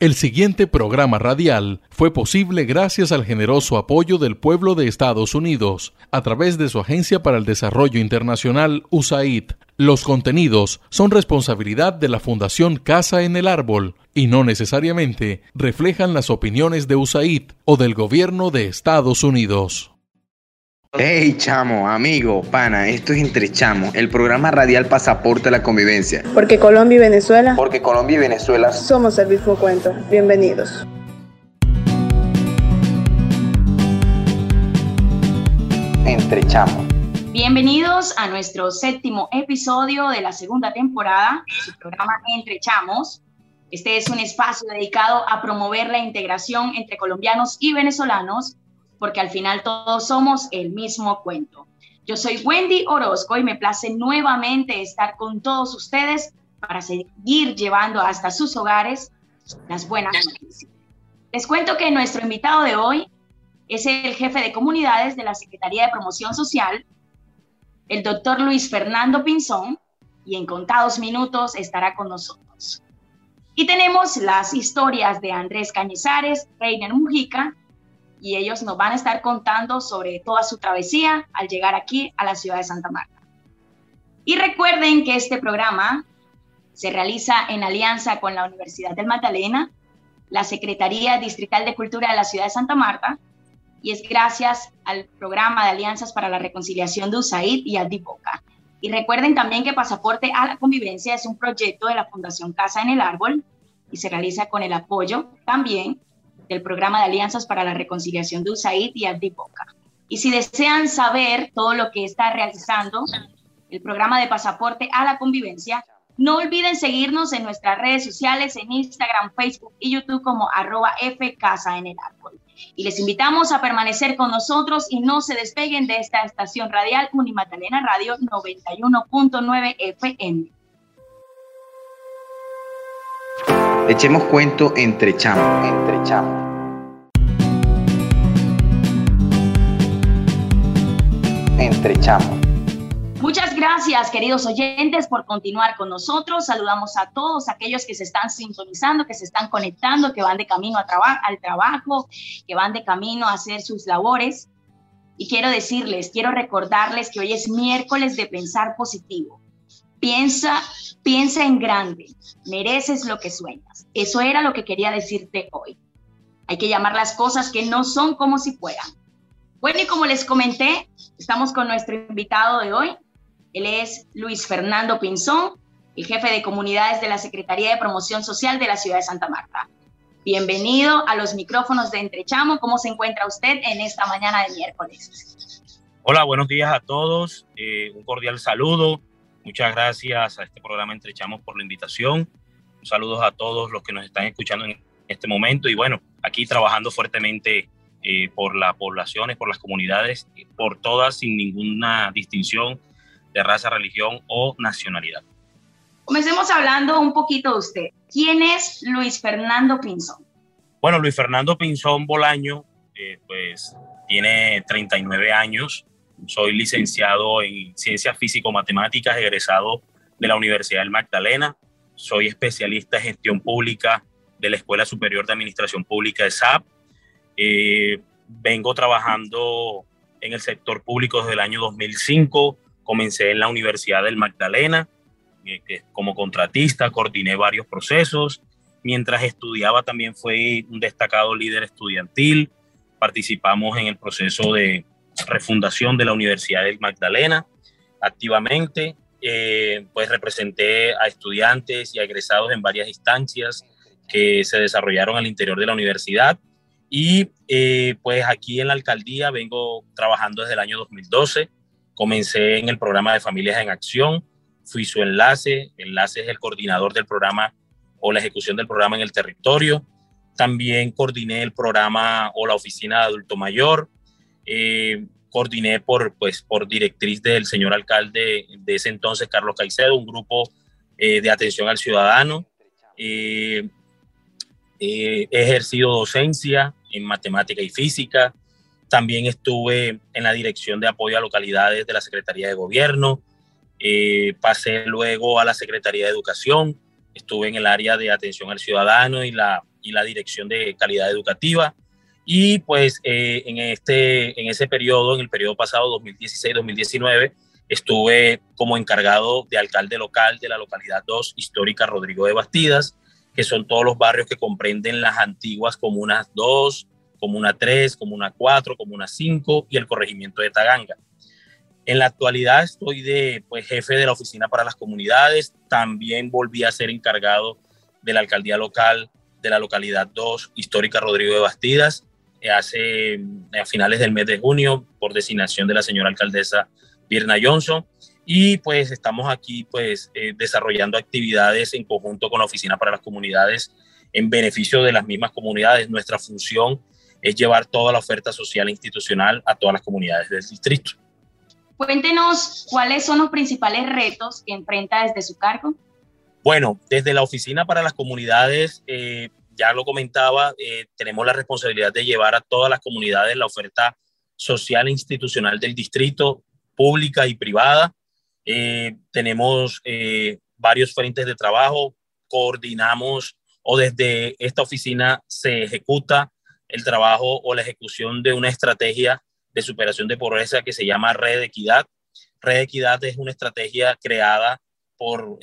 El siguiente programa radial fue posible gracias al generoso apoyo del pueblo de Estados Unidos a través de su Agencia para el Desarrollo Internacional USAID. Los contenidos son responsabilidad de la Fundación Casa en el Árbol y no necesariamente reflejan las opiniones de USAID o del gobierno de Estados Unidos. Hey chamo, amigo, pana, esto es Entre Chamos, el programa radial Pasaporte a la Convivencia. Porque Colombia y Venezuela. Porque Colombia y Venezuela somos el mismo cuento. Bienvenidos. Entre Chamos. Bienvenidos a nuestro séptimo episodio de la segunda temporada de su programa Entre Chamos. Este es un espacio dedicado a promover la integración entre colombianos y venezolanos porque al final todos somos el mismo cuento. Yo soy Wendy Orozco y me place nuevamente estar con todos ustedes para seguir llevando hasta sus hogares las buenas noticias. Les cuento que nuestro invitado de hoy es el jefe de comunidades de la Secretaría de Promoción Social, el doctor Luis Fernando Pinzón, y en contados minutos estará con nosotros. Y tenemos las historias de Andrés Cañizares, Reiner Mujica y ellos nos van a estar contando sobre toda su travesía al llegar aquí a la ciudad de Santa Marta. Y recuerden que este programa se realiza en alianza con la Universidad del Magdalena, la Secretaría Distrital de Cultura de la ciudad de Santa Marta, y es gracias al programa de Alianzas para la Reconciliación de USAID y Dipoca. Y recuerden también que Pasaporte a la Convivencia es un proyecto de la Fundación Casa en el Árbol y se realiza con el apoyo también del Programa de Alianzas para la Reconciliación de USAID y Adipoca. Y si desean saber todo lo que está realizando el programa de pasaporte a la convivencia, no olviden seguirnos en nuestras redes sociales, en Instagram, Facebook y YouTube como arroba Casa en el árbol. Y les invitamos a permanecer con nosotros y no se despeguen de esta estación radial Unimatalena Radio 91.9 FM. Echemos cuento entre chamos, entre chamos. Entre chamos. Muchas gracias, queridos oyentes, por continuar con nosotros. Saludamos a todos aquellos que se están sintonizando, que se están conectando, que van de camino a al trabajo, que van de camino a hacer sus labores. Y quiero decirles, quiero recordarles que hoy es miércoles de pensar positivo. Piensa, piensa en grande, mereces lo que sueñas. Eso era lo que quería decirte hoy. Hay que llamar las cosas que no son como si fueran. Bueno, y como les comenté, estamos con nuestro invitado de hoy. Él es Luis Fernando Pinzón, el jefe de comunidades de la Secretaría de Promoción Social de la ciudad de Santa Marta. Bienvenido a los micrófonos de Entrechamo. ¿Cómo se encuentra usted en esta mañana de miércoles? Hola, buenos días a todos. Eh, un cordial saludo Muchas gracias a este programa Entrechamos por la invitación. Saludos a todos los que nos están escuchando en este momento y bueno, aquí trabajando fuertemente eh, por las poblaciones, por las comunidades, por todas sin ninguna distinción de raza, religión o nacionalidad. Comencemos hablando un poquito de usted. ¿Quién es Luis Fernando Pinzón? Bueno, Luis Fernando Pinzón Bolaño, eh, pues tiene 39 años, soy licenciado en Ciencias Físico-Matemáticas, egresado de la Universidad del Magdalena. Soy especialista en gestión pública de la Escuela Superior de Administración Pública de SAP. Eh, vengo trabajando en el sector público desde el año 2005. Comencé en la Universidad del Magdalena eh, como contratista, coordiné varios procesos. Mientras estudiaba también fui un destacado líder estudiantil. Participamos en el proceso de refundación de la Universidad del Magdalena activamente. Eh, pues representé a estudiantes y a egresados en varias instancias que se desarrollaron al interior de la universidad. Y eh, pues aquí en la alcaldía vengo trabajando desde el año 2012. Comencé en el programa de Familias en Acción, fui su enlace, enlace es el coordinador del programa o la ejecución del programa en el territorio. También coordiné el programa o la oficina de adulto mayor, eh, coordiné por, pues, por directriz del señor alcalde de ese entonces, Carlos Caicedo, un grupo eh, de atención al ciudadano. Eh, he ejercido docencia en matemática y física. También estuve en la dirección de apoyo a localidades de la Secretaría de Gobierno. Eh, pasé luego a la Secretaría de Educación. Estuve en el área de atención al ciudadano y la, y la dirección de calidad educativa. Y pues eh, en, este, en ese periodo, en el periodo pasado, 2016-2019, estuve como encargado de alcalde local de la localidad 2 histórica Rodrigo de Bastidas, que son todos los barrios que comprenden las antiguas comunas 2, comuna 3, comuna 4, comuna 5 y el corregimiento de Taganga. En la actualidad estoy de pues, jefe de la oficina para las comunidades, también volví a ser encargado de la alcaldía local de la localidad 2 histórica Rodrigo de Bastidas hace eh, a finales del mes de junio por designación de la señora alcaldesa Birna Johnson. Y pues estamos aquí pues eh, desarrollando actividades en conjunto con la Oficina para las Comunidades en beneficio de las mismas comunidades. Nuestra función es llevar toda la oferta social e institucional a todas las comunidades del distrito. Cuéntenos cuáles son los principales retos que enfrenta desde su cargo. Bueno, desde la Oficina para las Comunidades, eh, ya lo comentaba, eh, tenemos la responsabilidad de llevar a todas las comunidades la oferta social e institucional del distrito, pública y privada. Eh, tenemos eh, varios frentes de trabajo, coordinamos o desde esta oficina se ejecuta el trabajo o la ejecución de una estrategia de superación de pobreza que se llama Red Equidad. Red Equidad es una estrategia creada por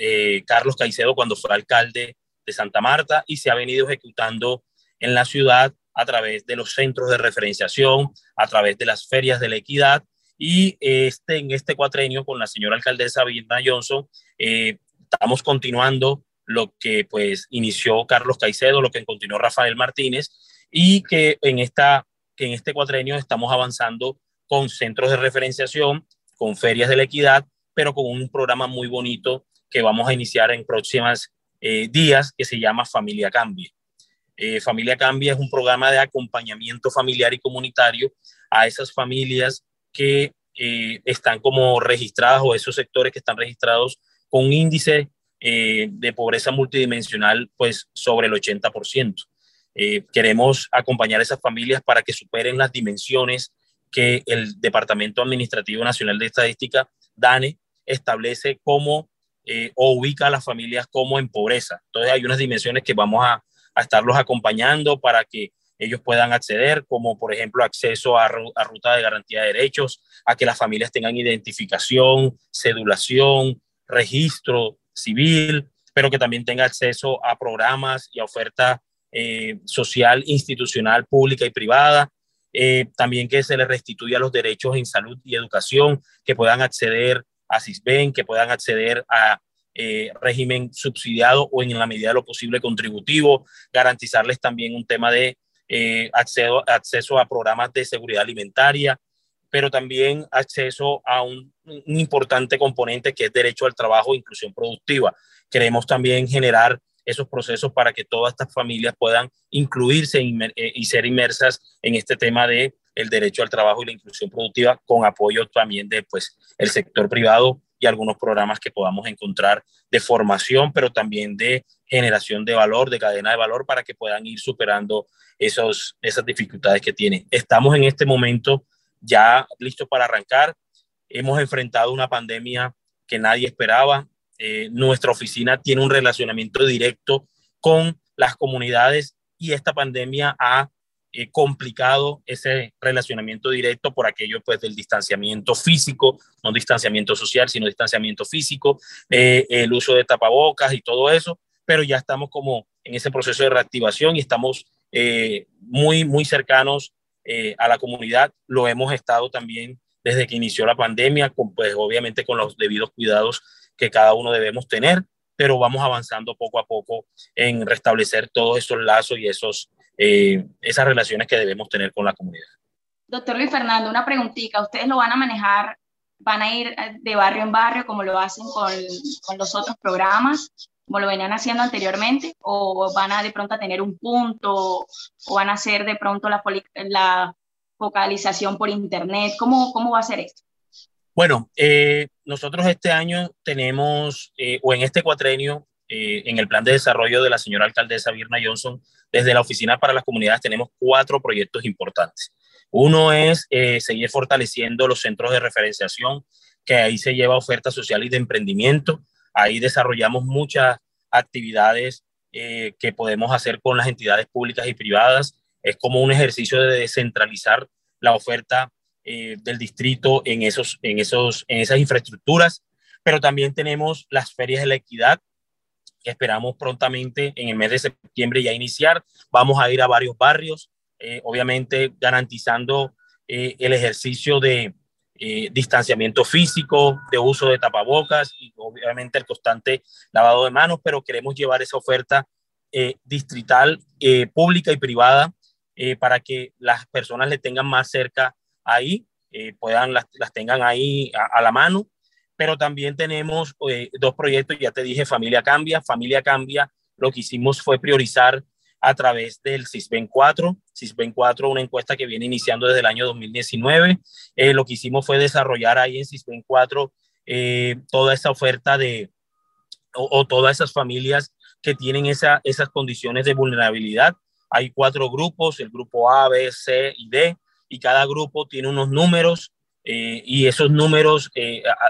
Carlos Caicedo cuando fue alcalde de Santa Marta y se ha venido ejecutando en la ciudad a través de los centros de referenciación, a través de las ferias de la equidad. Y este, en este cuatrenio con la señora alcaldesa Virna Johnson eh, estamos continuando lo que pues inició Carlos Caicedo, lo que continuó Rafael Martínez y que en, esta, que en este cuatrenio estamos avanzando con centros de referenciación, con ferias de la equidad, pero con un programa muy bonito que vamos a iniciar en próximas eh, días que se llama Familia Cambia. Eh, Familia Cambia es un programa de acompañamiento familiar y comunitario a esas familias que eh, están como registradas o esos sectores que están registrados con índice de pobreza multidimensional pues sobre el 80%. queremos acompañar a esas familias para que superen las dimensiones que el Departamento Administrativo Nacional de Estadística, DANE, establece como eh, o ubica a las familias como en pobreza. Entonces hay unas dimensiones que vamos a, a estarlos acompañando para que ellos puedan acceder, como por ejemplo acceso a, ruta de garantía de derechos, a que las familias tengan identificación, cedulación, registro civil, pero que también tenga acceso a programas y a oferta eh, social, institucional, pública y privada. Eh, también que se les restituya los derechos en salud y educación, que puedan acceder a CISBEN, que puedan acceder a eh, régimen subsidiado o en la medida de lo posible contributivo, garantizarles también un tema de eh, acceso, acceso a programas de seguridad alimentaria, pero también acceso a un, un, importante componente que es derecho al trabajo e inclusión productiva. Queremos también generar esos procesos para que todas estas familias puedan incluirse eh, y ser inmersas en este tema de el derecho al trabajo y la inclusión productiva con apoyo también de pues el sector privado y algunos programas que podamos encontrar de formación, pero también de generación de valor, de cadena de valor para que puedan ir superando esos, esas dificultades que tienen. Estamos en este momento ya listos para arrancar. Hemos enfrentado una pandemia que nadie esperaba. Eh, nuestra oficina tiene un relacionamiento directo con las comunidades y esta pandemia ha eh, complicado ese relacionamiento directo por aquello pues del distanciamiento físico, no distanciamiento social, sino distanciamiento físico, eh, el uso de tapabocas y todo eso, pero ya estamos como en ese proceso de reactivación y estamos eh, muy, muy cercanos a la comunidad. Lo hemos estado también desde que inició la pandemia, con, pues obviamente con los debidos cuidados que cada uno debemos tener, pero vamos avanzando poco a poco en restablecer todos esos lazos y esos eh, esas relaciones que debemos tener con la comunidad. Doctor Luis Fernando, una preguntita. ¿Ustedes lo van a manejar, van a ir eh, de barrio en barrio como lo hacen con, con los otros programas, como lo venían haciendo anteriormente? ¿O van a de pronto a tener un punto? ¿O van a hacer de pronto la, la focalización por internet? ¿Cómo, cómo va a ser esto? Bueno, eh, nosotros este año tenemos, eh, o en este cuatrenio, eh, en el plan de desarrollo de la señora alcaldesa Virna Johnson, desde la Oficina para las Comunidades tenemos cuatro proyectos importantes. Uno es eh, seguir fortaleciendo los centros de referenciación, que ahí se lleva oferta social y de emprendimiento. Ahí desarrollamos muchas actividades eh, que podemos hacer con las entidades públicas y privadas. Es como un ejercicio de descentralizar la oferta eh, del distrito en, esos, en, esos, en esas infraestructuras. Pero también tenemos las ferias de la equidad, esperamos prontamente en el mes de septiembre ya iniciar. Vamos a ir a varios barrios, eh, obviamente garantizando el ejercicio de, eh, distanciamiento físico, de uso de tapabocas y obviamente el constante lavado de manos, pero queremos llevar esa oferta eh, distrital, eh, pública y privada para que las personas le tengan más cerca ahí, puedan las, las, tengan ahí a, a, la mano. Pero también tenemos dos proyectos, ya te dije, Familia Cambia. Familia Cambia, lo que hicimos fue priorizar a través del CISBEN 4. CISBEN 4, una encuesta que viene iniciando desde el año 2019. Eh, lo que hicimos fue desarrollar ahí en CISBEN 4 eh, toda esa oferta de, o, todas esas familias que tienen esa, esas condiciones de vulnerabilidad. Hay cuatro grupos, el grupo A, B, C y D, y cada grupo tiene unos números eh, y esos números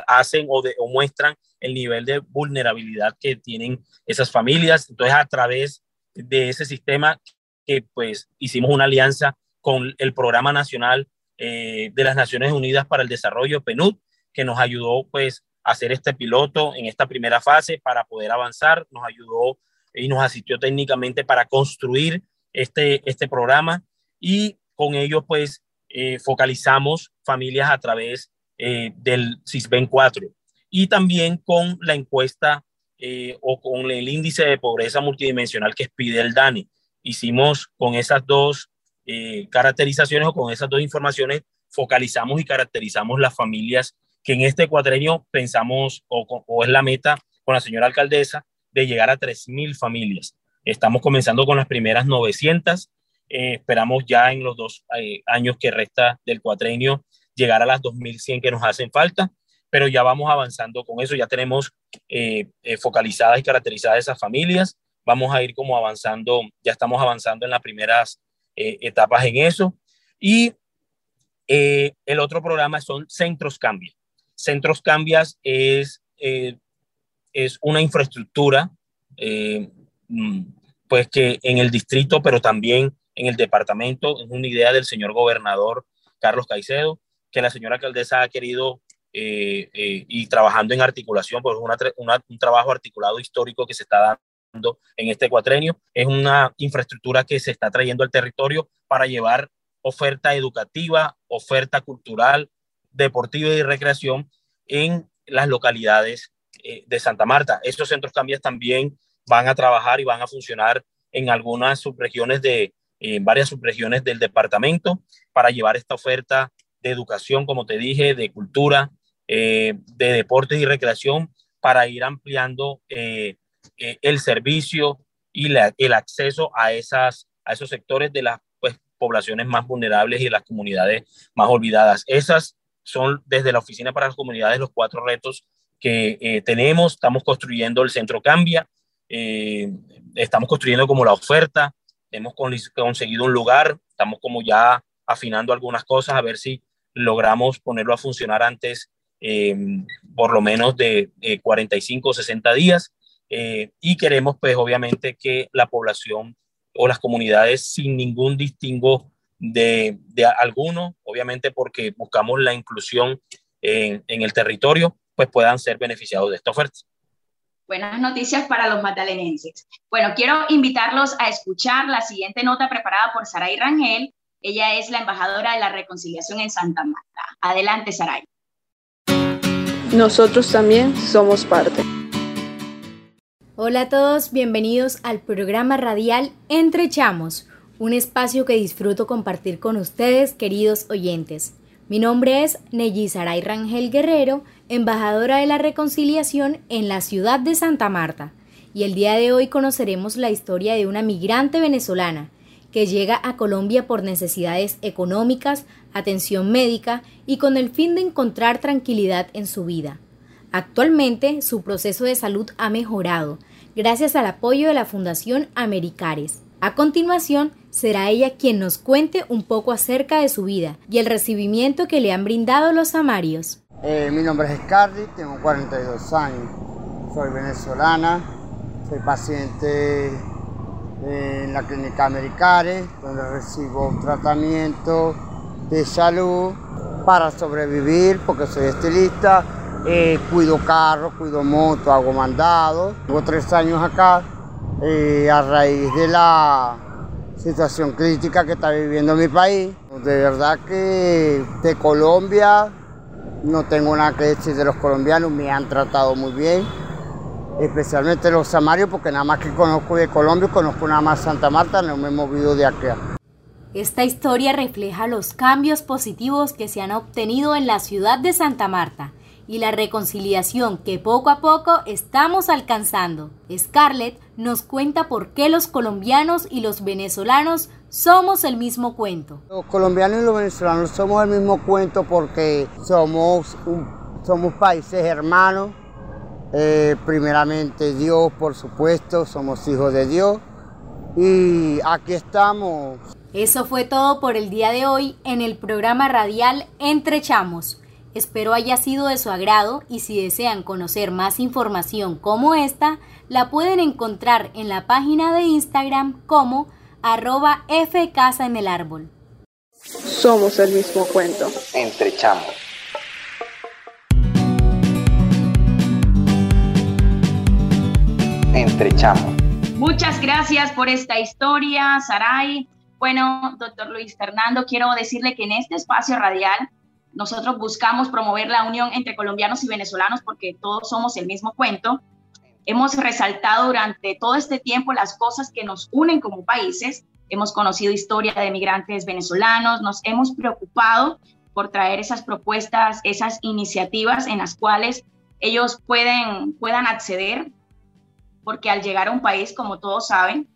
hacen o, o, muestran el nivel de vulnerabilidad que tienen esas familias. Entonces, a través de ese sistema que pues hicimos una alianza con el Programa Nacional eh, de las Naciones Unidas para el Desarrollo, PNUD, que nos ayudó pues a hacer este piloto en esta primera fase para poder avanzar, nos ayudó y nos asistió técnicamente para construir este, este programa y con ello pues eh, focalizamos familias a través eh, del CISBEN 4 y también con la encuesta eh, o con el índice de pobreza multidimensional que pide el DANI. Hicimos con esas dos eh, caracterizaciones o con esas dos informaciones, focalizamos y caracterizamos las familias que en este cuadrenio pensamos o, es la meta con la señora alcaldesa de llegar a 3.000 familias. Estamos comenzando con las primeras 900. Eh, esperamos ya en los dos años que resta del cuatrenio llegar a las 2.100 que nos hacen falta pero ya vamos avanzando con eso, ya tenemos eh, eh, focalizadas y caracterizadas esas familias, vamos a ir como avanzando, ya estamos avanzando en las primeras eh, etapas en eso. Y el otro programa son Centros Cambia. Centros Cambias es, es una infraestructura, mm, pues que en el distrito, pero también en el departamento, es una idea del señor gobernador Carlos Caicedo, que la señora alcaldesa ha querido eh, eh, y trabajando en articulación, pues una, un trabajo articulado histórico que se está dando en este cuatrenio. Es una infraestructura que se está trayendo al territorio para llevar oferta educativa, oferta cultural, deportiva y recreación en las localidades eh, de Santa Marta. Estos centros cambias también van a trabajar y van a funcionar en algunas subregiones de, en varias subregiones del departamento para llevar esta oferta de educación, como te dije, de cultura, eh, de deportes y recreación para ir ampliando eh, eh, el servicio y el acceso a, esas, a esos sectores de las pues, poblaciones más vulnerables y de las comunidades más olvidadas. Esas son desde la Oficina para las Comunidades los cuatro retos que tenemos. Estamos construyendo el Centro Cambia, estamos construyendo como la oferta, hemos conseguido un lugar, estamos como ya afinando algunas cosas a ver si logramos ponerlo a funcionar antes Em, por lo menos de 45 o 60 días. Eh, y queremos, pues, obviamente, que la población o las comunidades sin ningún distingo de, de alguno, obviamente porque buscamos la inclusión en, en, el territorio, pues puedan ser beneficiados de esta oferta. Buenas noticias para los magdalenenses. Bueno, quiero invitarlos a escuchar la siguiente nota preparada por Saray Rangel. Ella es la embajadora de la reconciliación en Santa Marta. Adelante, Saray nosotros también somos parte. Hola a todos, bienvenidos al programa radial Entre Chamos, un espacio que disfruto compartir con ustedes, queridos oyentes. Mi nombre es Saray Rangel Guerrero, embajadora de la reconciliación en la ciudad de Santa Marta, y el día de hoy conoceremos la historia de una migrante venezolana que llega a Colombia por necesidades económicas, atención médica y con el fin de encontrar tranquilidad en su vida. Actualmente su proceso de salud ha mejorado gracias al apoyo de la Fundación Americares. A continuación, será ella quien nos cuente un poco acerca de su vida y el recibimiento que le han brindado los samarios. Eh, mi nombre es Scardi, tengo 42 años, soy venezolana, soy paciente en la clínica Americare, donde recibo tratamiento de salud para sobrevivir, porque soy estilista, eh, cuido carros, cuido moto, hago mandado. Tengo tres años acá a raíz de la situación crítica que está viviendo mi país. De verdad que de Colombia no tengo nada que decir de los colombianos, me han tratado muy bien, especialmente los samarios, porque nada más que conozco de Colombia, conozco nada más Santa Marta, no me he movido de aquí. Esta historia refleja los cambios positivos que se han obtenido en la ciudad de Santa Marta y la reconciliación que poco a poco estamos alcanzando. Scarlett nos cuenta por qué los colombianos y los venezolanos somos el mismo cuento. Los colombianos y los venezolanos somos el mismo cuento porque somos, somos países hermanos. Eh, primeramente Dios, por supuesto, somos hijos de Dios. Y aquí estamos. Eso fue todo por el día de hoy en el programa radial Entre Chamos. Espero haya sido de su agrado y si desean conocer más información como esta, la pueden encontrar en la página de Instagram como arroba fcasa en el árbol. Somos el mismo cuento. Entre chamos. Entre chamos. Muchas gracias por esta historia, Saray. Bueno, doctor Luis Fernando, quiero decirle que en este espacio radial nosotros buscamos promover la unión entre colombianos y venezolanos porque todos somos el mismo cuento. Hemos resaltado durante todo este tiempo las cosas que nos unen como países. Hemos conocido historia de migrantes venezolanos, nos hemos preocupado por traer esas propuestas, esas iniciativas en las cuales ellos pueden, puedan acceder, porque al llegar a un país, como todos saben,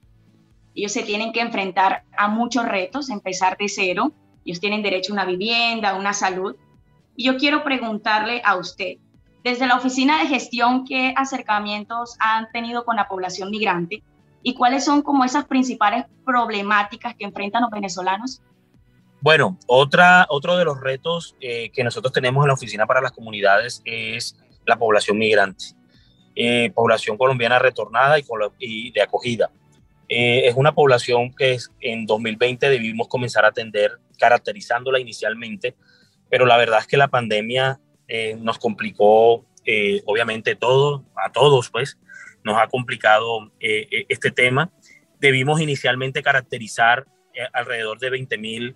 ellos se tienen que enfrentar a muchos retos, empezar de cero, ellos tienen derecho a una vivienda, a una salud. Y yo quiero preguntarle a usted, desde la oficina de gestión, ¿qué acercamientos han tenido con la población migrante? ¿Y cuáles son como esas principales problemáticas que enfrentan los venezolanos? Bueno, otra, otro de los retos eh, que nosotros tenemos en la Oficina para las Comunidades es la población migrante, eh, población colombiana retornada y, y de acogida. Eh, es una población que en 2020 debimos comenzar a atender, caracterizándola inicialmente, pero la verdad es que la pandemia eh, nos complicó, eh, obviamente, todo, a todos, pues, nos ha complicado este tema. Debimos inicialmente caracterizar alrededor de 20 mil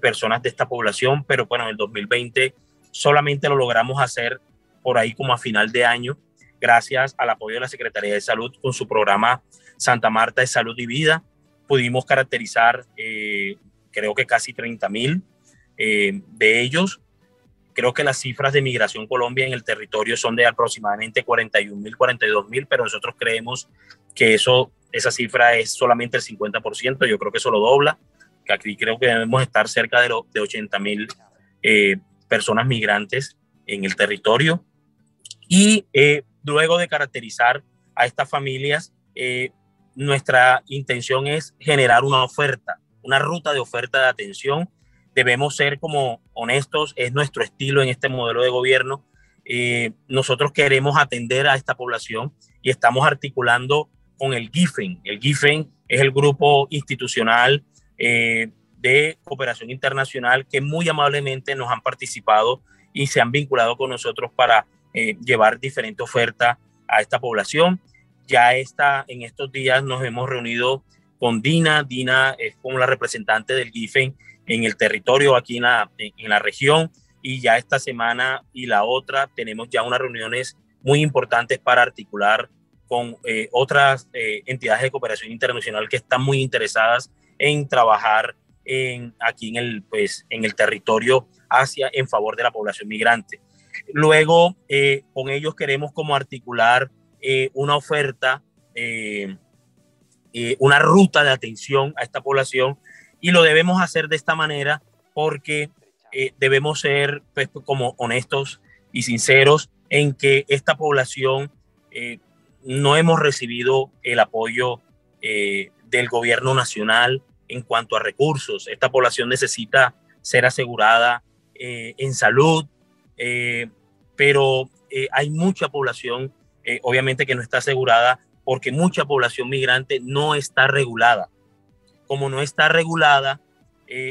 personas de esta población, pero bueno, en el 2020 solamente lo logramos hacer por ahí como a final de año, gracias al apoyo de la Secretaría de Salud con su programa Santa Marta de Salud y Vida. Pudimos caracterizar, eh, creo que casi 30 mil eh, de ellos. Creo que las cifras de migración Colombia en el territorio son de aproximadamente 41 mil, 42 mil, pero nosotros creemos que eso, esa cifra es solamente el 50%. Yo creo que eso lo dobla, que aquí creo que debemos estar cerca de, de 80 mil eh, personas migrantes en el territorio. Y luego de caracterizar a estas familias, nuestra intención es generar una oferta, una ruta de oferta de atención. Debemos ser como honestos, es nuestro estilo en este modelo de gobierno. Eh, nosotros queremos atender a esta población y estamos articulando con el GIFEN. El GIFEN es el grupo institucional eh, de cooperación internacional que muy amablemente nos han participado y se han vinculado con nosotros para eh, llevar diferentes ofertas a esta población. Ya está, en estos días nos hemos reunido con Dina. Dina es como la representante del GIFEN en el territorio aquí en la, en la región. Y ya esta semana y la otra tenemos ya unas reuniones muy importantes para articular con eh, otras eh, entidades de cooperación internacional que están muy interesadas en trabajar en, aquí en el, pues, en el territorio Asia en favor de la población migrante. Luego, eh, con ellos queremos como articular una oferta, eh, eh, una ruta de atención a esta población y lo debemos hacer de esta manera porque debemos ser pues, como honestos y sinceros en que esta población no hemos recibido el apoyo del gobierno nacional en cuanto a recursos. Esta población necesita ser asegurada eh, en salud, eh, pero eh, hay mucha población, obviamente, que no está asegurada porque mucha población migrante no está regulada. Como no está regulada,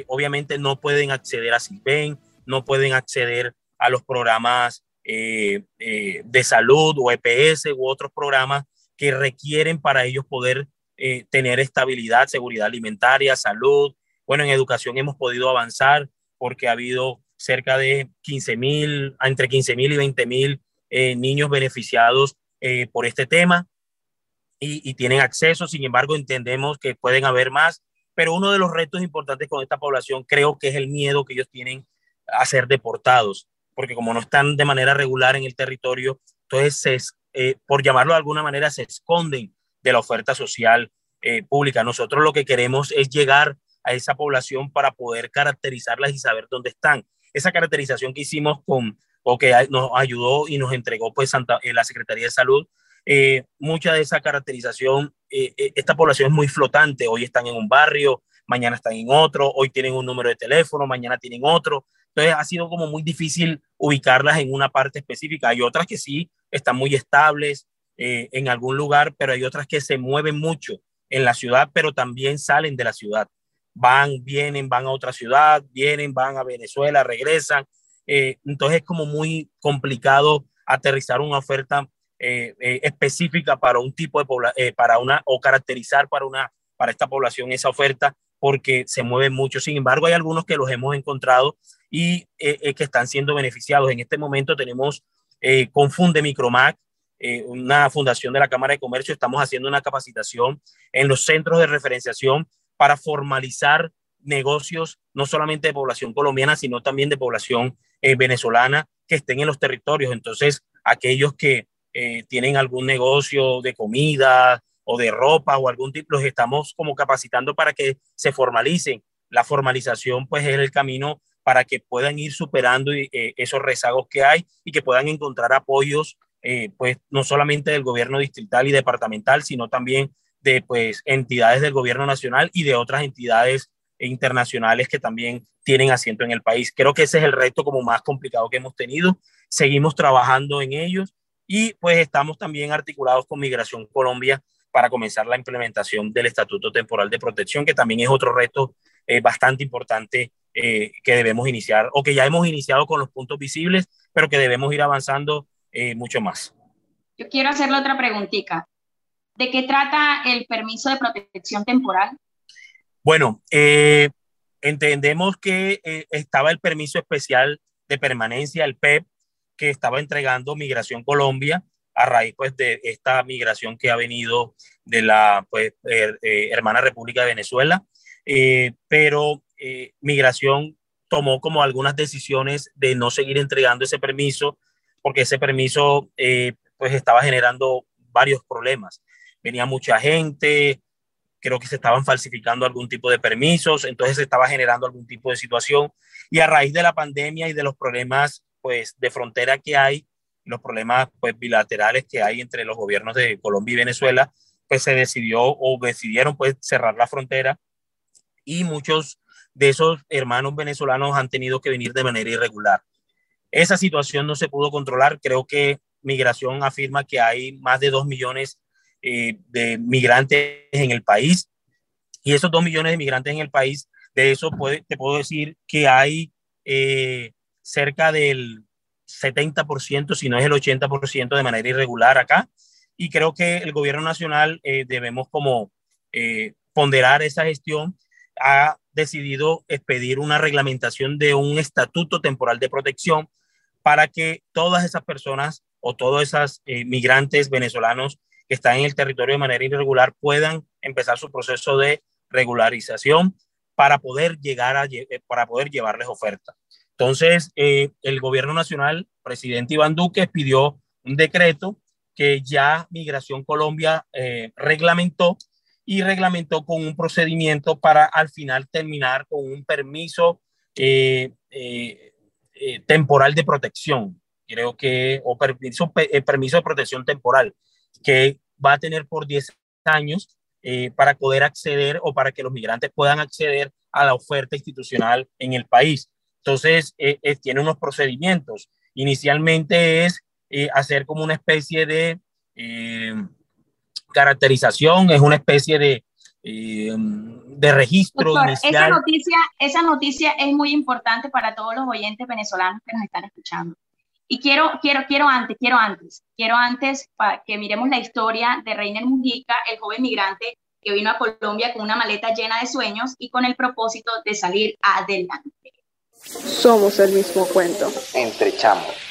obviamente no pueden acceder a CISBEN, no pueden acceder a los programas de salud o EPS u otros programas que requieren para ellos poder eh, tener estabilidad, seguridad alimentaria, salud. Bueno, en educación hemos podido avanzar porque ha habido cerca de 15 mil, entre 15 mil y 20 mil eh, niños beneficiados eh, por este tema y, tienen acceso. Sin embargo, entendemos que pueden haber más, pero uno de los retos importantes con esta población creo que es el miedo que ellos tienen a ser deportados, porque como no están de manera regular en el territorio, entonces, por llamarlo de alguna manera, se esconden de la oferta social eh, pública. Nosotros lo que queremos es llegar a esa población para poder caracterizarlas y saber dónde están. Esa caracterización que hicimos con, o que nos ayudó y nos entregó pues Santa, eh, la Secretaría de Salud, eh, mucha de esa caracterización, esta población es muy flotante, hoy están en un barrio, mañana están en otro, hoy tienen un número de teléfono, mañana tienen otro. Entonces ha sido como muy difícil ubicarlas en una parte específica. Hay otras que sí están muy estables, eh, en algún lugar, pero hay otras que se mueven mucho en la ciudad, pero también salen de la ciudad. Van, vienen, van a otra ciudad, vienen, van a Venezuela, regresan. Eh, entonces es como muy complicado aterrizar una oferta eh, específica para un tipo de para una o caracterizar para una para esta población esa oferta porque se mueven mucho. Sin embargo, hay algunos que los hemos encontrado y que están siendo beneficiados. En este momento tenemos Confunde Micromac, eh, una fundación de la Cámara de Comercio, estamos haciendo una capacitación en los centros de referenciación para formalizar negocios no solamente de población colombiana, sino también de población eh, venezolana que estén en los territorios. Entonces, aquellos que eh, tienen algún negocio de comida o de ropa o algún tipo, los estamos como capacitando para que se formalicen. La formalización, pues, es el camino para que puedan ir superando esos rezagos que hay y que puedan encontrar apoyos eh, pues no solamente del gobierno distrital y departamental, sino también de pues entidades del gobierno nacional y de otras entidades internacionales que también tienen asiento en el país. Creo que ese es el reto como más complicado que hemos tenido. Seguimos trabajando en ellos y pues estamos también articulados con Migración Colombia para comenzar la implementación del Estatuto Temporal de Protección, que también es otro reto eh, bastante importante eh, que debemos iniciar o que ya hemos iniciado con los puntos visibles, pero que debemos ir avanzando eh, mucho más. Yo quiero hacerle otra preguntita. ¿De qué trata el permiso de protección temporal? Bueno, entendemos que estaba el permiso especial de permanencia, el PEP, e que estaba entregando Migración Colombia a raíz pues, de esta migración que ha venido de la pues, hermana República de Venezuela. pero Migración tomó como algunas decisiones de no seguir entregando ese permiso porque ese permiso eh, pues estaba generando varios problemas. Venía mucha gente, creo que se estaban falsificando algún tipo de permisos, entonces se estaba generando algún tipo de situación. Y a raíz de la pandemia y de los problemas pues de frontera que hay, los problemas pues bilaterales que hay entre los gobiernos de Colombia y Venezuela, pues se decidió o decidieron pues cerrar la frontera y muchos de esos hermanos venezolanos han tenido que venir de manera irregular. Esa situación no se pudo controlar. Creo que Migración afirma que hay más de dos millones eh, de migrantes en el país. Y esos dos millones de migrantes en el país, de eso te puedo decir que hay eh, cerca del 70%, si no es el 80% de manera irregular acá. Y creo que el gobierno nacional eh, debemos como ponderar esa gestión. Ha decidido expedir una reglamentación de un estatuto temporal de protección para que todas esas personas o todos esos eh, migrantes venezolanos que están en el territorio de manera irregular puedan empezar su proceso de regularización para poder llegar a, eh, para poder llevarles oferta. Entonces, eh, el gobierno nacional, presidente Iván Duque, pidió un decreto que ya Migración Colombia reglamentó y reglamentó con un procedimiento para al final terminar con un permiso eh, eh, temporal de protección, creo que, o permiso, eh, de protección temporal, que va a tener por 10 años eh, para poder acceder o para que los migrantes puedan acceder a la oferta institucional en el país. Entonces, eh, tiene unos procedimientos. Inicialmente es hacer como una especie de caracterización, es una especie de, de registro inicial. Esa noticia, esa noticia es muy importante para todos los oyentes venezolanos que nos están escuchando. Y quiero, quiero, quiero antes, quiero antes, quiero antes para que miremos la historia de Reiner Mujica, el joven migrante que vino a Colombia con una maleta llena de sueños y con el propósito de salir adelante. Somos el mismo cuento. Entre chamos.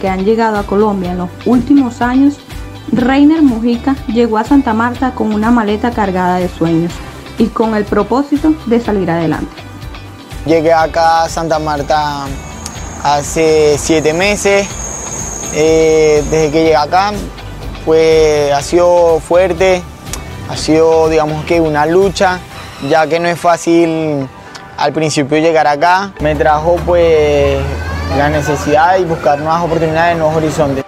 Que han llegado a Colombia en los últimos años, Reiner Mujica llegó a Santa Marta con una maleta cargada de sueños y con el propósito de salir adelante. Llegué acá a Santa Marta hace siete meses. Eh, desde que llegué acá, pues ha sido fuerte, ha sido digamos que una lucha, ya que no es fácil al principio llegar acá. Me trajo pues la necesidad y buscar nuevas oportunidades, nuevos horizontes.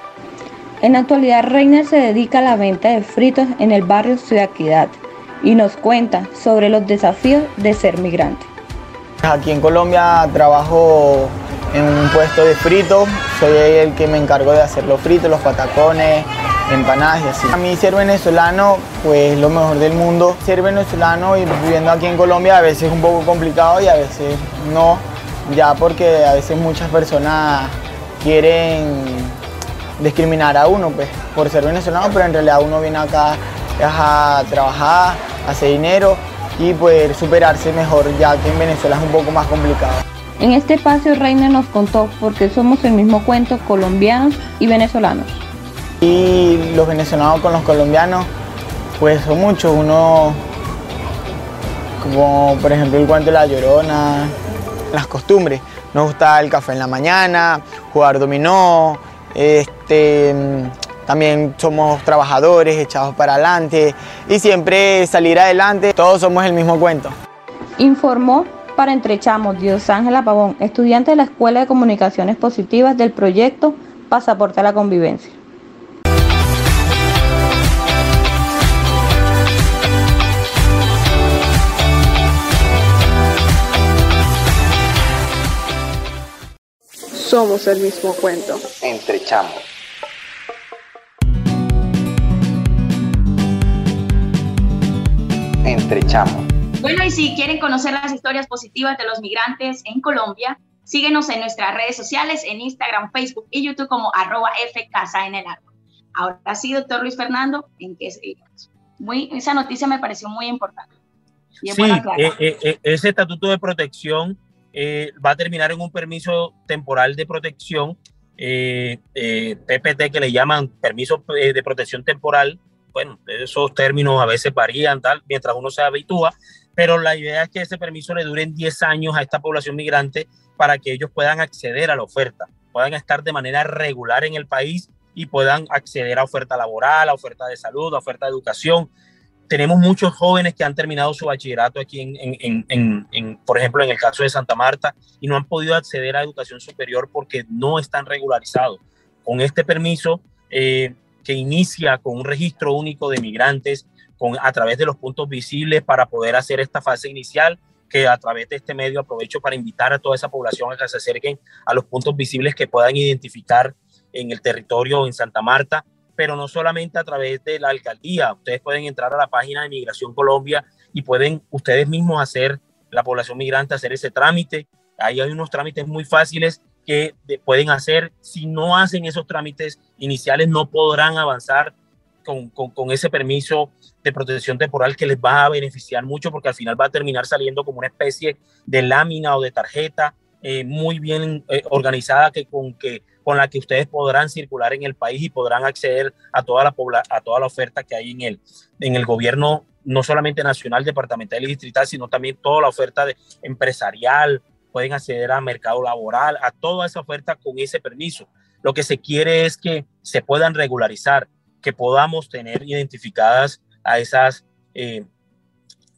En la actualidad, Reiner se dedica a la venta de fritos en el barrio Ciudad Equidad y nos cuenta sobre los desafíos de ser migrante. Aquí en Colombia trabajo en un puesto de fritos, soy el que me encargo de hacer los fritos, los patacones, empanadas y así. A mí ser venezolano, pues lo mejor del mundo. Ser venezolano y viviendo aquí en Colombia a veces es un poco complicado y a veces no ya porque a veces muchas personas quieren discriminar a uno pues, por ser venezolano, pero en realidad uno viene acá a trabajar, a hacer dinero y poder superarse mejor, ya que en Venezuela es un poco más complicado. En este espacio Reina nos contó por qué somos el mismo cuento colombianos y venezolanos. Y los venezolanos con los colombianos, pues son muchos, uno, como por ejemplo el cuento de La Llorona, las costumbres. Nos gusta el café en la mañana, jugar dominó, este, también somos trabajadores, echados para adelante y siempre salir adelante. Todos somos el mismo cuento. Informó para Entrechamos Dios Ángela Pavón, estudiante de la Escuela de Comunicaciones Positivas del proyecto Pasaporte a la Convivencia. Somos el mismo cuento. Entre chamos. Entre chamos. Bueno, y si quieren conocer las historias positivas de los migrantes en Colombia, síguenos en nuestras redes sociales, en Instagram, Facebook y YouTube como arroba Casa en el árbol. Ahora sí, doctor Luis Fernando, ¿en qué seguimos? Muy, esa noticia me pareció muy importante. sí, eh, eh, eh, ese estatuto de protección eh, va a terminar en un permiso temporal de protección, eh, eh, PPT, que le llaman permiso de protección temporal. Bueno, esos términos a veces varían, tal, mientras uno se habitúa, pero la idea es que ese permiso le dure 10 años a esta población migrante para que ellos puedan acceder a la oferta, puedan estar de manera regular en el país y puedan acceder a oferta laboral, a oferta de salud, a oferta de educación, tenemos muchos jóvenes que han terminado su bachillerato aquí, en, en, en, por ejemplo, en el caso de Santa Marta, y no han podido acceder a educación superior porque no están regularizados. Con este permiso eh, que inicia con un registro único de migrantes con, a través de los puntos visibles para poder hacer esta fase inicial, que a través de este medio aprovecho para invitar a toda esa población a que se acerquen a los puntos visibles que puedan identificar en el territorio en Santa Marta pero no solamente a través de la alcaldía. Ustedes pueden entrar a la página de Migración Colombia y pueden ustedes mismos hacer, la población migrante, hacer ese trámite. Ahí hay unos trámites muy fáciles que pueden hacer. Si no hacen esos trámites iniciales, no podrán avanzar con, con, ese permiso de protección temporal que les va a beneficiar mucho porque al final va a terminar saliendo como una especie de lámina o de tarjeta eh, muy bien eh, organizada que con que con la que ustedes podrán circular en el país y podrán acceder a toda la, a toda la oferta que hay en el, en el gobierno, no solamente nacional, departamental y distrital, sino también toda la oferta de, empresarial, pueden acceder al mercado laboral, a toda esa oferta con ese permiso. Lo que se quiere es que se puedan regularizar, que podamos tener identificadas a esas eh,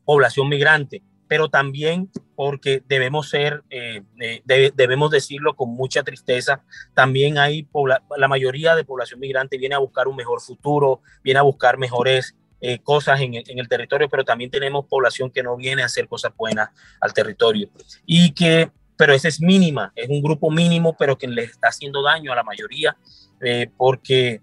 población migrante, pero también porque debemos ser, eh, eh, debemos decirlo con mucha tristeza, también hay, la mayoría de población migrante viene a buscar un mejor futuro, viene a buscar mejores eh, cosas en, en, el territorio, pero también tenemos población que no viene a hacer cosas buenas al territorio. Y que, pero esa es mínima, es un grupo mínimo, pero que le está haciendo daño a la mayoría porque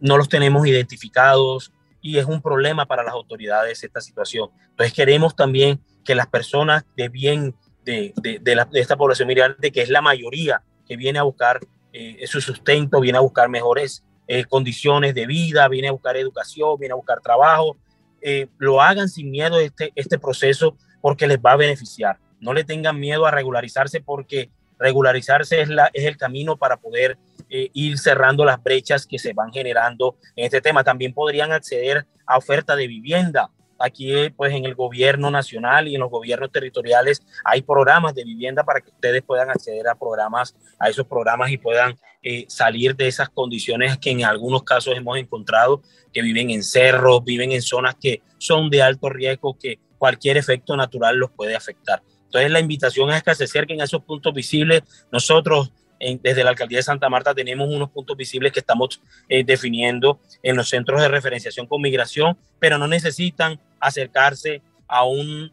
no los tenemos identificados y es un problema para las autoridades esta situación. Entonces queremos también que las personas de bien de, de, esta población migrante, que es la mayoría que viene a buscar eh, su sustento, viene a buscar mejores eh, condiciones de vida, viene a buscar educación, viene a buscar trabajo, eh, lo hagan sin miedo este, este proceso porque les va a beneficiar. No le tengan miedo a regularizarse porque regularizarse es, la, es el camino para poder ir cerrando las brechas que se van generando en este tema. También podrían acceder a oferta de vivienda aquí pues en el gobierno nacional y en los gobiernos territoriales hay programas de vivienda para que ustedes puedan acceder a programas, a esos programas y puedan eh, salir de esas condiciones que en algunos casos hemos encontrado, que viven en cerros, viven en zonas que son de alto riesgo, que cualquier efecto natural los puede afectar. Entonces la invitación es que se acerquen a esos puntos visibles. Nosotros desde la alcaldía de Santa Marta tenemos unos puntos visibles que estamos eh, definiendo en los centros de referenciación con migración, pero no necesitan acercarse a un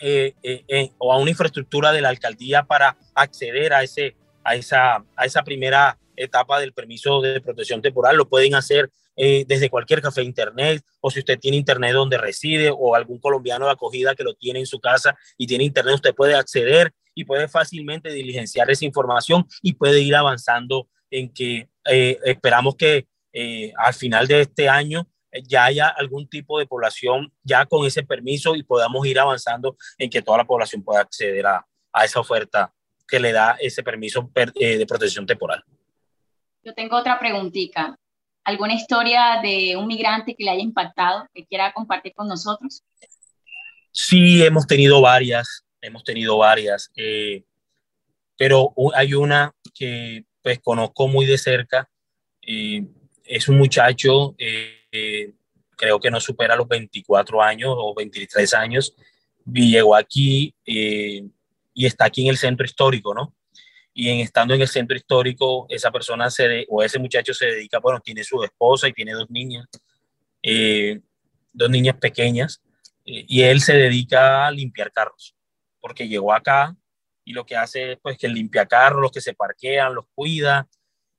eh, eh, o a una infraestructura de la alcaldía para acceder a ese a esa a esa primera etapa del permiso de protección temporal. Lo pueden hacer desde cualquier café internet o si usted tiene internet donde reside o algún colombiano de acogida que lo tiene en su casa y tiene internet, usted puede acceder y puede fácilmente diligenciar esa información y puede ir avanzando en que eh, esperamos que eh, al final de este año eh, ya haya algún tipo de población ya con ese permiso y podamos ir avanzando en que toda la población pueda acceder a, a esa oferta que le da ese permiso de protección temporal. Yo tengo otra preguntita. ¿Alguna historia de un migrante que le haya impactado, que quiera compartir con nosotros? Sí, hemos tenido varias hemos tenido varias, eh, pero hay una que pues conozco muy de cerca. Eh, es un muchacho, eh, creo que no supera los 24 años o 23 años, y llegó aquí y está aquí en el centro histórico, ¿no? Y en estando en el centro histórico, esa persona se o ese muchacho se dedica, bueno, tiene su esposa y tiene dos niñas, dos niñas pequeñas, y él se dedica a limpiar carros porque llegó acá y lo que hace es pues que limpia carros, los que se parquean, los cuida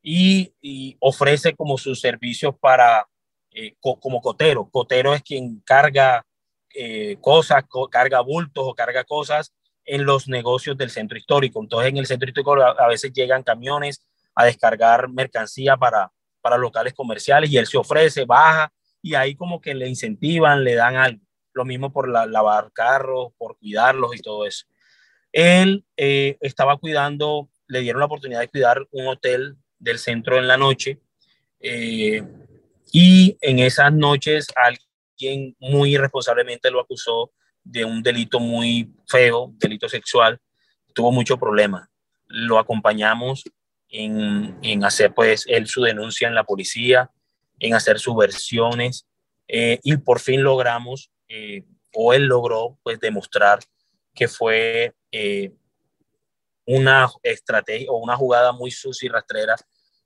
y, ofrece como sus servicios para, eh, como cotero. Cotero es quien carga eh, cosas, carga bultos o carga cosas en los negocios del centro histórico. Entonces en el centro histórico a, veces llegan camiones a descargar mercancía para, para locales comerciales y él se ofrece, baja y ahí como que le incentivan, le dan algo lo mismo por lavar carros, por cuidarlos y todo eso. Él eh, estaba cuidando, le dieron la oportunidad de cuidar un hotel del centro en la noche eh, y en esas noches alguien muy irresponsablemente lo acusó de un delito muy feo, delito sexual, tuvo mucho problema. Lo acompañamos en, en, hacer pues él su denuncia en la policía, en hacer sus versiones eh, y por fin logramos eh, o él logró pues demostrar que fue eh, una estrategia o una jugada muy sucia y rastrera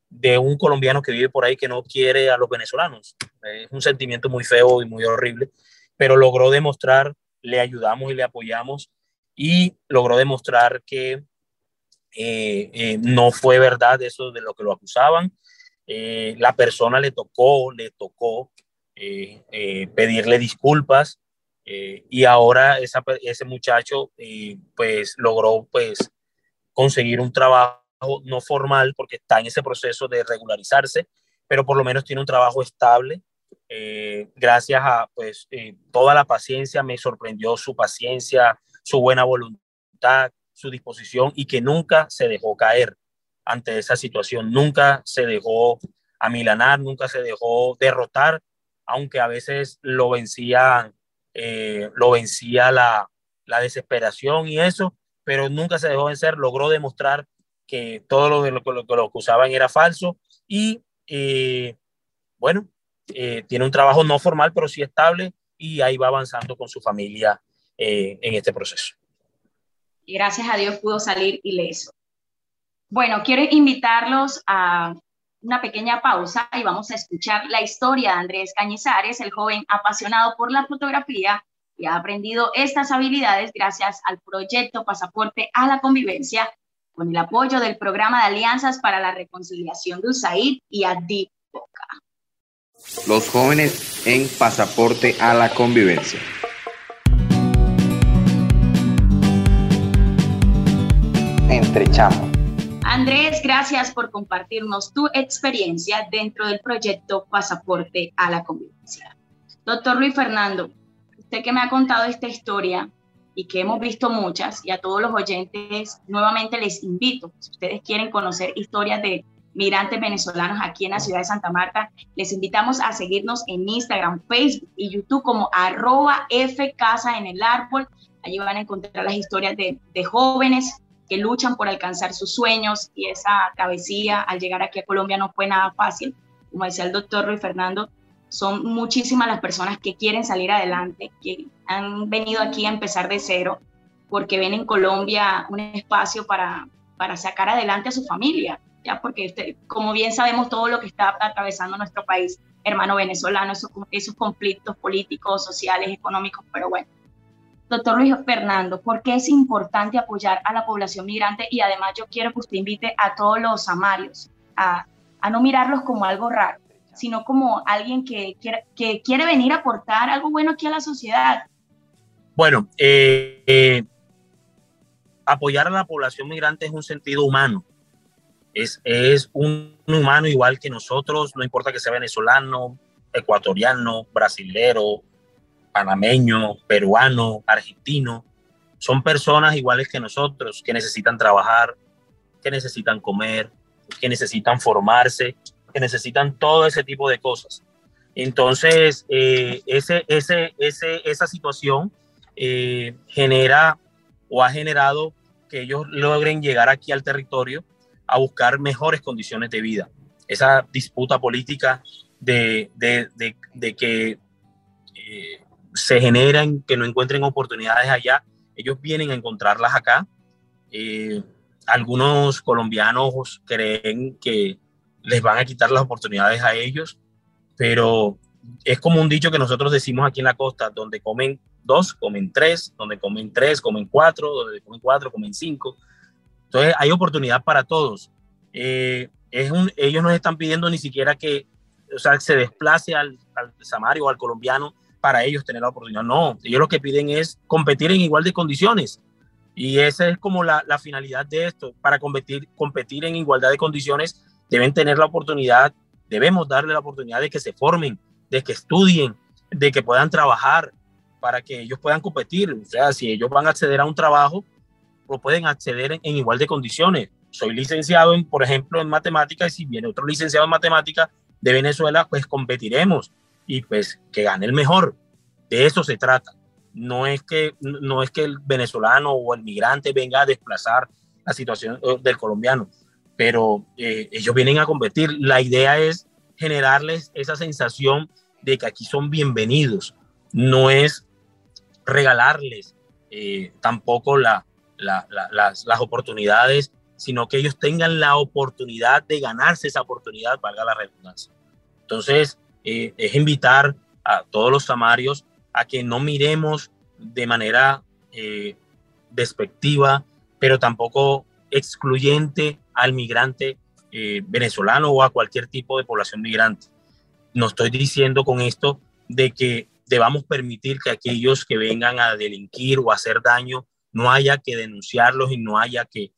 de un colombiano que vive por ahí que no quiere a los venezolanos. Es un sentimiento muy feo y muy horrible, pero logró demostrar, le ayudamos y le apoyamos y logró demostrar que eh, no fue verdad eso de lo que lo acusaban. la persona le tocó, le tocó eh, eh, pedirle disculpas eh, y ahora esa, ese muchacho pues logró pues conseguir un trabajo no formal porque está en ese proceso de regularizarse, pero por lo menos tiene un trabajo estable. gracias a pues toda la paciencia, me sorprendió su paciencia, su buena voluntad, su disposición y que nunca se dejó caer. ante esa situación. Nunca se dejó amilanar, nunca se dejó derrotar, aunque a veces lo vencía, eh, lo vencía la, la, desesperación y eso, pero nunca se dejó vencer, logró demostrar que todo lo, lo, lo, lo era falso y eh, bueno, eh, tiene un trabajo no formal, pero sí estable y ahí va avanzando con su familia en este proceso. Y gracias a Dios pudo salir ileso. Bueno, quiero invitarlos a una pequeña pausa y vamos a escuchar la historia de Andrés Cañizares, el joven apasionado por la fotografía y ha aprendido estas habilidades gracias al proyecto Pasaporte a la Convivencia con el apoyo del Programa de Alianzas para la Reconciliación de USAID y ADIP los jóvenes en pasaporte a la convivencia. Entre Andrés, gracias por compartirnos tu experiencia dentro del proyecto Pasaporte a la Convivencia. Doctor Luis Fernando, usted que me ha contado esta historia y que hemos visto muchas, y a todos los oyentes nuevamente les invito, si ustedes quieren conocer historias de migrantes venezolanos aquí en la ciudad de Santa Marta. Les invitamos a seguirnos en Instagram, Facebook y YouTube como arroba F Casa en el Árbol. Allí van a encontrar las historias de, de jóvenes luchan por alcanzar sus sueños y esa travesía al llegar aquí a Colombia no fue nada fácil. Como decía el doctor Luis Fernando, son muchísimas las personas que quieren salir adelante, que han venido aquí a empezar de cero, porque ven en Colombia un espacio para, para sacar adelante a su familia, ya porque este, como bien sabemos todo lo que está atravesando nuestro país, hermano venezolano, esos, esos conflictos políticos, sociales, económicos, pero bueno. Doctor Luis Fernando, ¿por qué es importante apoyar a la población migrante? Y además yo quiero que usted invite a todos los amarios a, no mirarlos como algo raro, sino como alguien que quiere, que quiere venir a aportar algo bueno aquí a la sociedad. Bueno, eh, eh, apoyar a la población migrante es un sentido humano es, es un humano igual que nosotros, no importa que sea venezolano, ecuatoriano, brasilero, panameño, peruano, argentino, son personas iguales que nosotros que necesitan trabajar, que necesitan comer, que necesitan formarse, que necesitan todo ese tipo de cosas. Entonces, eh, ese, ese, ese, esa situación eh, genera o ha generado que ellos logren llegar aquí al territorio a buscar mejores condiciones de vida. Esa disputa política de, que eh, se generan, que no encuentren oportunidades allá, ellos vienen a encontrarlas acá. Eh, algunos colombianos creen que les van a quitar las oportunidades a ellos, pero es como un dicho que nosotros decimos aquí en la costa, donde comen dos, comen tres, donde comen tres, comen cuatro, donde comen cuatro, comen cinco. Entonces hay oportunidad para todos. Eh, es un, ellos no están pidiendo ni siquiera que o sea, se desplace al, al samario o al colombiano para ellos tener la oportunidad. No, ellos lo que piden es competir en igual de condiciones. Y esa es como la, la finalidad de esto. Para competir, competir en igualdad de condiciones, deben tener la oportunidad, debemos darle la oportunidad de que se formen, de que estudien, de que puedan trabajar para que ellos puedan competir. O sea, si ellos van a acceder a un trabajo, o pueden acceder en, igual de condiciones. Soy licenciado, en, por ejemplo, en matemáticas y si viene otro licenciado en matemáticas de Venezuela, pues competiremos y pues que gane el mejor. De eso se trata. No es que, no es que el venezolano o el migrante venga a desplazar la situación eh, del colombiano, pero eh, ellos vienen a competir. La idea es generarles esa sensación de que aquí son bienvenidos. No es regalarles eh, tampoco la, las, las oportunidades, sino que ellos tengan la oportunidad de ganarse esa oportunidad, valga la redundancia. Entonces, eh, es invitar a todos los samarios a que no miremos de manera eh, despectiva, pero tampoco excluyente al migrante eh, venezolano o a cualquier tipo de población migrante. No estoy diciendo con esto de que debamos permitir que aquellos que vengan a delinquir o a hacer daño no haya que denunciarlos y no haya que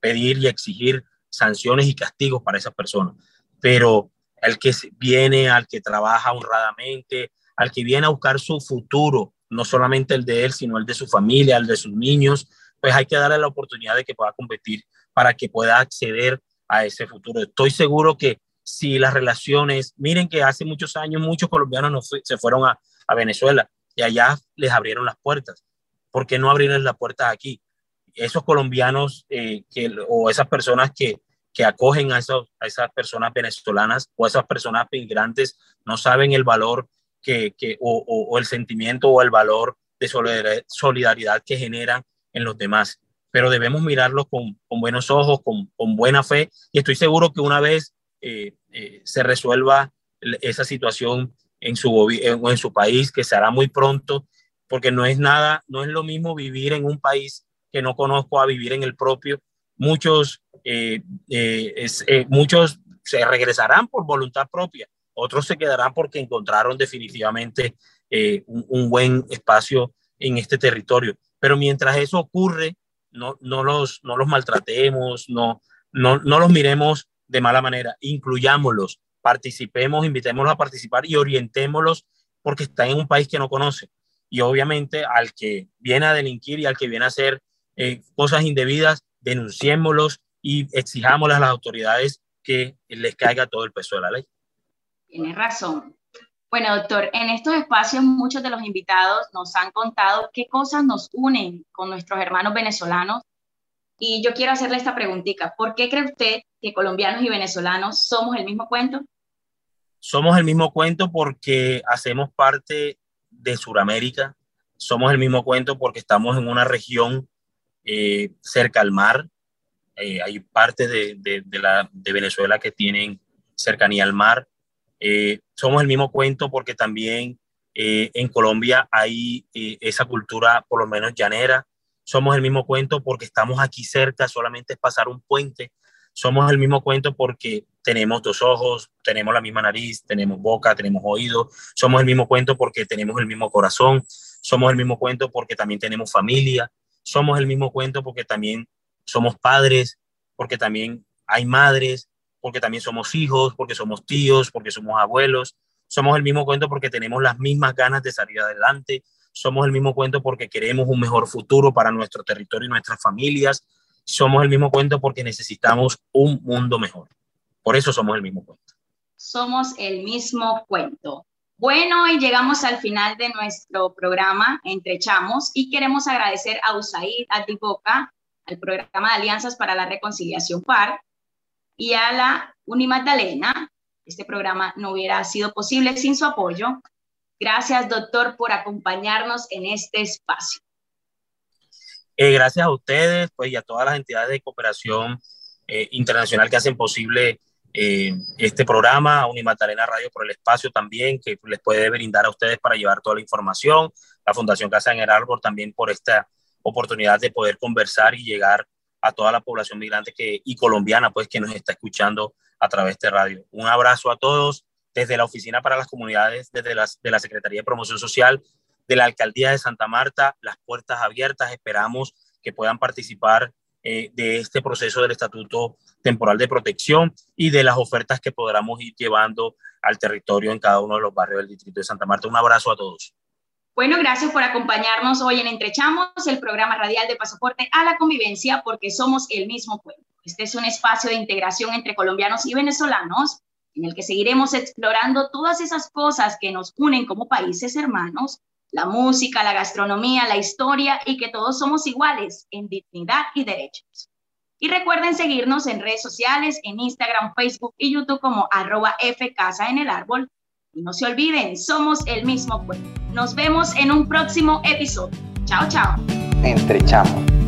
pedir y exigir sanciones y castigos para esas personas. Pero al que viene, al que trabaja honradamente, al que viene a buscar su futuro, no solamente el de él, sino el de su familia, el de sus niños, pues hay que darle la oportunidad de que pueda competir para que pueda acceder a ese futuro. Estoy seguro que si las relaciones, miren que hace muchos años muchos colombianos no se fueron a, a, Venezuela y allá les abrieron las puertas. ¿Por qué no abrirles las puertas aquí? Esos colombianos eh, que, o esas personas que, que acogen a, esas personas venezolanas o a esas personas migrantes no saben el valor que, o, el sentimiento o el valor de solidaridad que generan en los demás. Pero debemos mirarlos con, buenos ojos, con, buena fe y estoy seguro que una vez eh, eh, se resuelva esa situación en su, en su país, que se hará muy pronto, porque no es nada, no es lo mismo vivir en un país que no conozco a vivir en el propio. Muchos, eh, eh, eh, muchos se regresarán por voluntad propia, otros se quedarán porque encontraron definitivamente un, buen espacio en este territorio. Pero mientras eso ocurre, no, no, los, no los maltratemos, no, no, no los miremos de mala manera, incluyámoslos, participemos, invitémoslos a participar y orientémoslos porque están en un país que no conoce. Y obviamente al que viene a delinquir y al que viene a hacer cosas indebidas, denunciémoslos y exijámosle a las autoridades que les caiga todo el peso de la ley. Tienes razón. Bueno, doctor, en estos espacios muchos de los invitados nos han contado qué cosas nos unen con nuestros hermanos venezolanos y yo quiero hacerle esta preguntita. ¿Por qué cree usted que colombianos y venezolanos somos el mismo cuento? Somos el mismo cuento porque hacemos parte de Sudamérica. Somos el mismo cuento porque estamos en una región eh, cerca al mar. Eh, hay partes de, de, de, la, de Venezuela que tienen cercanía al mar. Eh, somos el mismo cuento porque también eh, en Colombia hay esa cultura, por lo menos llanera, somos el mismo cuento porque estamos aquí cerca, solamente es pasar un puente. Somos el mismo cuento porque tenemos dos ojos, tenemos la misma nariz, tenemos boca, tenemos oídos. Somos el mismo cuento porque tenemos el mismo corazón. Somos el mismo cuento porque también tenemos familia. Somos el mismo cuento porque también somos padres, porque también hay madres, porque también somos hijos, porque somos tíos, porque somos abuelos. Somos el mismo cuento porque tenemos las mismas ganas de salir adelante, somos el mismo cuento porque queremos un mejor futuro para nuestro territorio y nuestras familias. Somos el mismo cuento porque necesitamos un mundo mejor. Por eso somos el mismo cuento. Somos el mismo cuento. Bueno, y llegamos al final de nuestro programa Entre Chamos y queremos agradecer a USAID Atiboca, al programa de Alianzas para la Reconciliación PAR y a la Unimagdalena. Este programa no hubiera sido posible sin su apoyo. Gracias, doctor, por acompañarnos en este espacio. Eh, gracias a ustedes pues, y a todas las entidades de cooperación eh, internacional que hacen posible eh, este programa, a Unimatarena Radio por el espacio también que les puede brindar a ustedes para llevar toda la información, la Fundación Casa en el también por esta oportunidad de poder conversar y llegar a toda la población migrante que, y colombiana pues que nos está escuchando a través de radio. Un abrazo a todos desde la Oficina para las Comunidades, desde las, de la Secretaría de Promoción Social, de la Alcaldía de Santa Marta, las puertas abiertas. Esperamos que puedan participar eh, de este proceso del Estatuto Temporal de Protección y de las ofertas que podamos ir llevando al territorio en cada uno de los barrios del Distrito de Santa Marta. Un abrazo a todos. Bueno, gracias por acompañarnos hoy en Entrechamos, el programa radial de Pasaporte a la Convivencia, porque somos el mismo pueblo. Este es un espacio de integración entre colombianos y venezolanos en el que seguiremos explorando todas esas cosas que nos unen como países hermanos, la música, la gastronomía, la historia y que todos somos iguales en dignidad y derechos. Y recuerden seguirnos en redes sociales, en Instagram, Facebook y YouTube como arroba Casa en el árbol. Y no se olviden, somos el mismo pueblo. Nos vemos en un próximo episodio. Chao, chao. Entre chamos.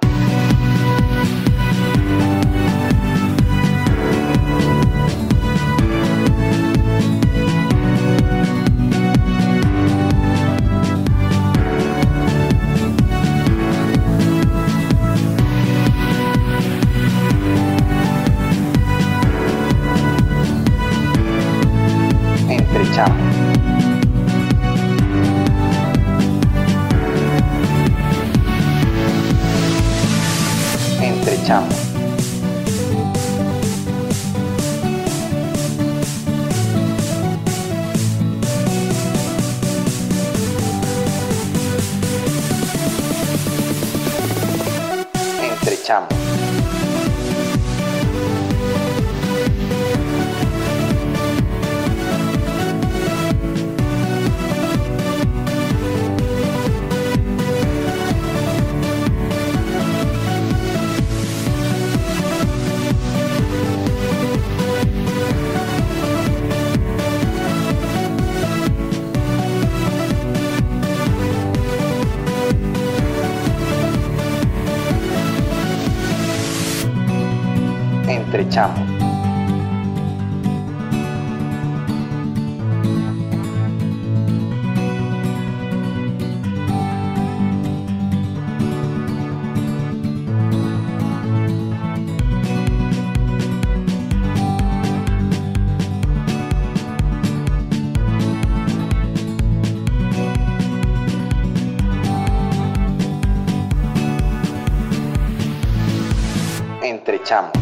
Entre